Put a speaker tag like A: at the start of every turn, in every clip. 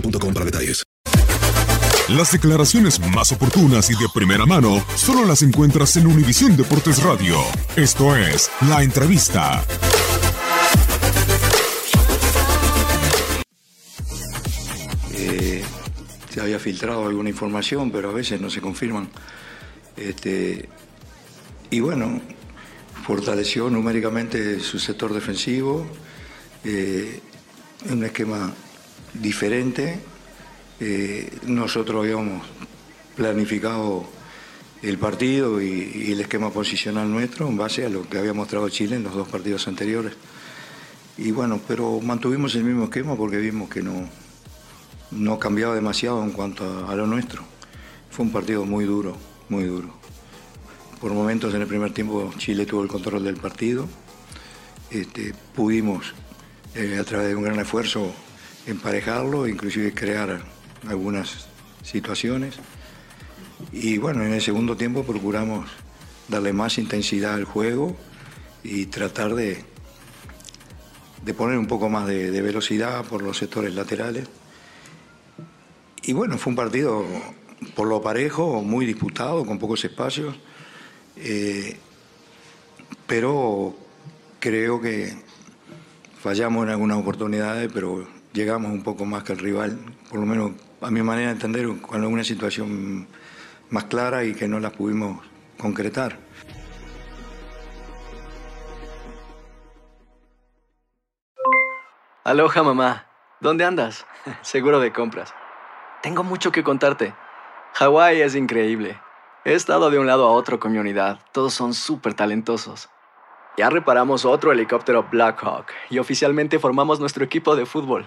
A: boostmobile.com para detalles.
B: Las declaraciones más oportunas y de primera mano solo las encuentras en Univisión Deportes Radio. Esto es La Entrevista.
C: Eh, se había filtrado alguna información, pero a veces no se confirman. Este, y bueno, fortaleció numéricamente su sector defensivo, eh, un esquema diferente. Eh, nosotros habíamos planificado el partido y, el esquema posicional nuestro en base a lo que había mostrado Chile en los dos partidos anteriores. Y bueno, pero mantuvimos el mismo esquema porque vimos que no, no cambiaba demasiado en cuanto a, a lo nuestro. Fue un partido muy duro, muy duro. Por momentos en el primer tiempo Chile tuvo el control del partido. Este, pudimos, eh, a través de un gran esfuerzo, emparejarlo, inclusive crear algunas situaciones. Y bueno, en el segundo tiempo procuramos darle más intensidad al juego y tratar de, de poner un poco más de, velocidad por los sectores laterales. Y bueno, fue un partido por lo parejo, muy disputado, con pocos espacios, eh, pero creo que fallamos en algunas oportunidades, pero llegamos un poco más que el rival, por lo menos a mi manera de entender, con alguna situación más clara y que no las pudimos concretar.
D: Aloha mamá, ¿dónde andas? Seguro de compras. Tengo mucho que contarte. Hawái es increíble. He estado de un lado a otro con mi unidad. Todos son súper talentosos. Ya reparamos otro helicóptero Blackhawk y oficialmente formamos nuestro equipo de fútbol.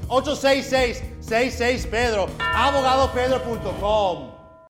E: 866-66 Pedro. Abogadopedro.com.